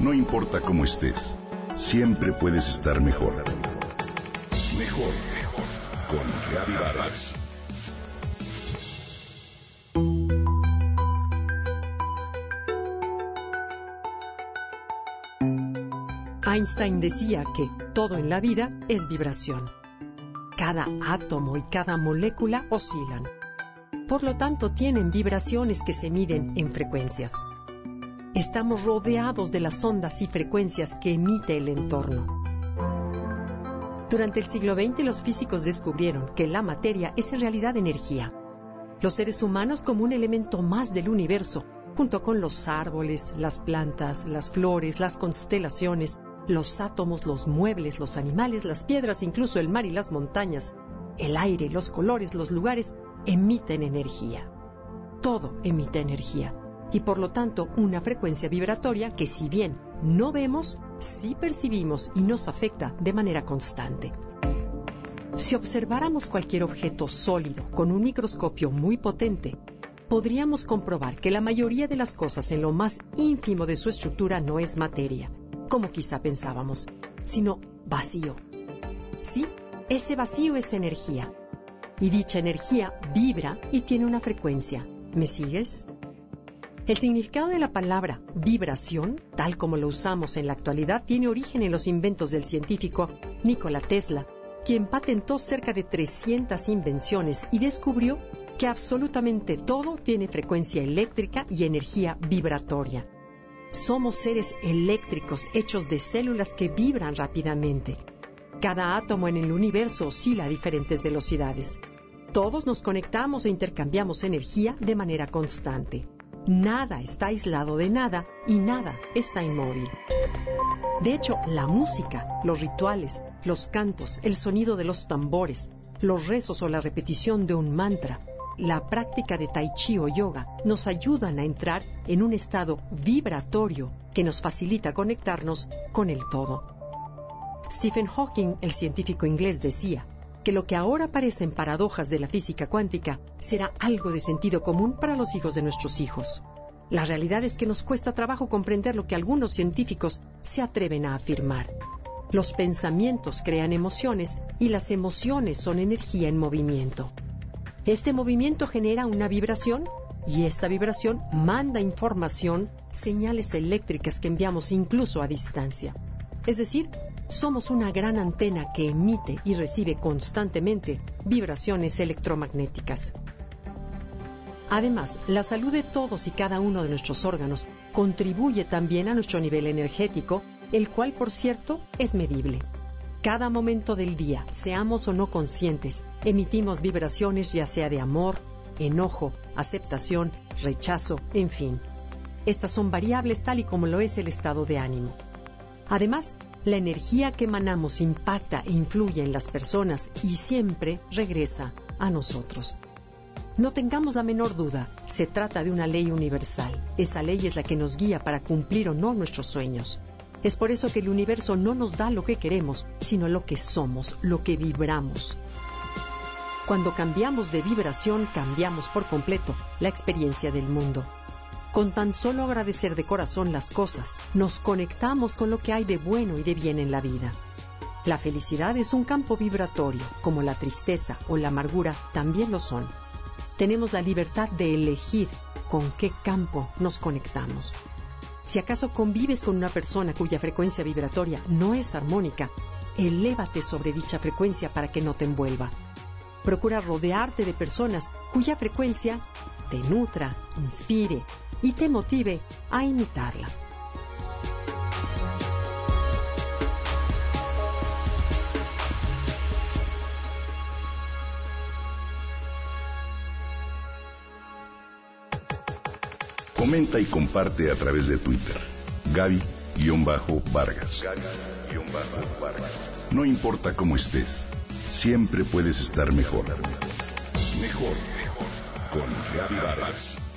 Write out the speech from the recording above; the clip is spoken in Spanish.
No importa cómo estés, siempre puedes estar mejor. Mejor, mejor. Con Reavivadas. Einstein decía que todo en la vida es vibración. Cada átomo y cada molécula oscilan. Por lo tanto, tienen vibraciones que se miden en frecuencias. Estamos rodeados de las ondas y frecuencias que emite el entorno. Durante el siglo XX los físicos descubrieron que la materia es en realidad energía. Los seres humanos como un elemento más del universo, junto con los árboles, las plantas, las flores, las constelaciones, los átomos, los muebles, los animales, las piedras, incluso el mar y las montañas, el aire, los colores, los lugares, emiten energía. Todo emite energía y por lo tanto una frecuencia vibratoria que si bien no vemos, sí percibimos y nos afecta de manera constante. Si observáramos cualquier objeto sólido con un microscopio muy potente, podríamos comprobar que la mayoría de las cosas en lo más ínfimo de su estructura no es materia, como quizá pensábamos, sino vacío. Sí, ese vacío es energía. Y dicha energía vibra y tiene una frecuencia. ¿Me sigues? El significado de la palabra vibración, tal como lo usamos en la actualidad, tiene origen en los inventos del científico Nikola Tesla, quien patentó cerca de 300 invenciones y descubrió que absolutamente todo tiene frecuencia eléctrica y energía vibratoria. Somos seres eléctricos hechos de células que vibran rápidamente. Cada átomo en el universo oscila a diferentes velocidades. Todos nos conectamos e intercambiamos energía de manera constante. Nada está aislado de nada y nada está inmóvil. De hecho, la música, los rituales, los cantos, el sonido de los tambores, los rezos o la repetición de un mantra, la práctica de tai chi o yoga nos ayudan a entrar en un estado vibratorio que nos facilita conectarnos con el todo. Stephen Hawking, el científico inglés, decía que lo que ahora parecen paradojas de la física cuántica será algo de sentido común para los hijos de nuestros hijos. La realidad es que nos cuesta trabajo comprender lo que algunos científicos se atreven a afirmar. Los pensamientos crean emociones y las emociones son energía en movimiento. Este movimiento genera una vibración y esta vibración manda información, señales eléctricas que enviamos incluso a distancia. Es decir, somos una gran antena que emite y recibe constantemente vibraciones electromagnéticas. Además, la salud de todos y cada uno de nuestros órganos contribuye también a nuestro nivel energético, el cual, por cierto, es medible. Cada momento del día, seamos o no conscientes, emitimos vibraciones ya sea de amor, enojo, aceptación, rechazo, en fin. Estas son variables tal y como lo es el estado de ánimo. Además, la energía que emanamos impacta e influye en las personas y siempre regresa a nosotros. No tengamos la menor duda, se trata de una ley universal. Esa ley es la que nos guía para cumplir o no nuestros sueños. Es por eso que el universo no nos da lo que queremos, sino lo que somos, lo que vibramos. Cuando cambiamos de vibración, cambiamos por completo la experiencia del mundo. Con tan solo agradecer de corazón las cosas, nos conectamos con lo que hay de bueno y de bien en la vida. La felicidad es un campo vibratorio, como la tristeza o la amargura también lo son. Tenemos la libertad de elegir con qué campo nos conectamos. Si acaso convives con una persona cuya frecuencia vibratoria no es armónica, elévate sobre dicha frecuencia para que no te envuelva. Procura rodearte de personas cuya frecuencia te nutra, inspire y te motive a imitarla. Comenta y comparte a través de Twitter. Gaby-Vargas. No importa cómo estés, siempre puedes estar. Mejor, mejor. Con Gaby Vargas.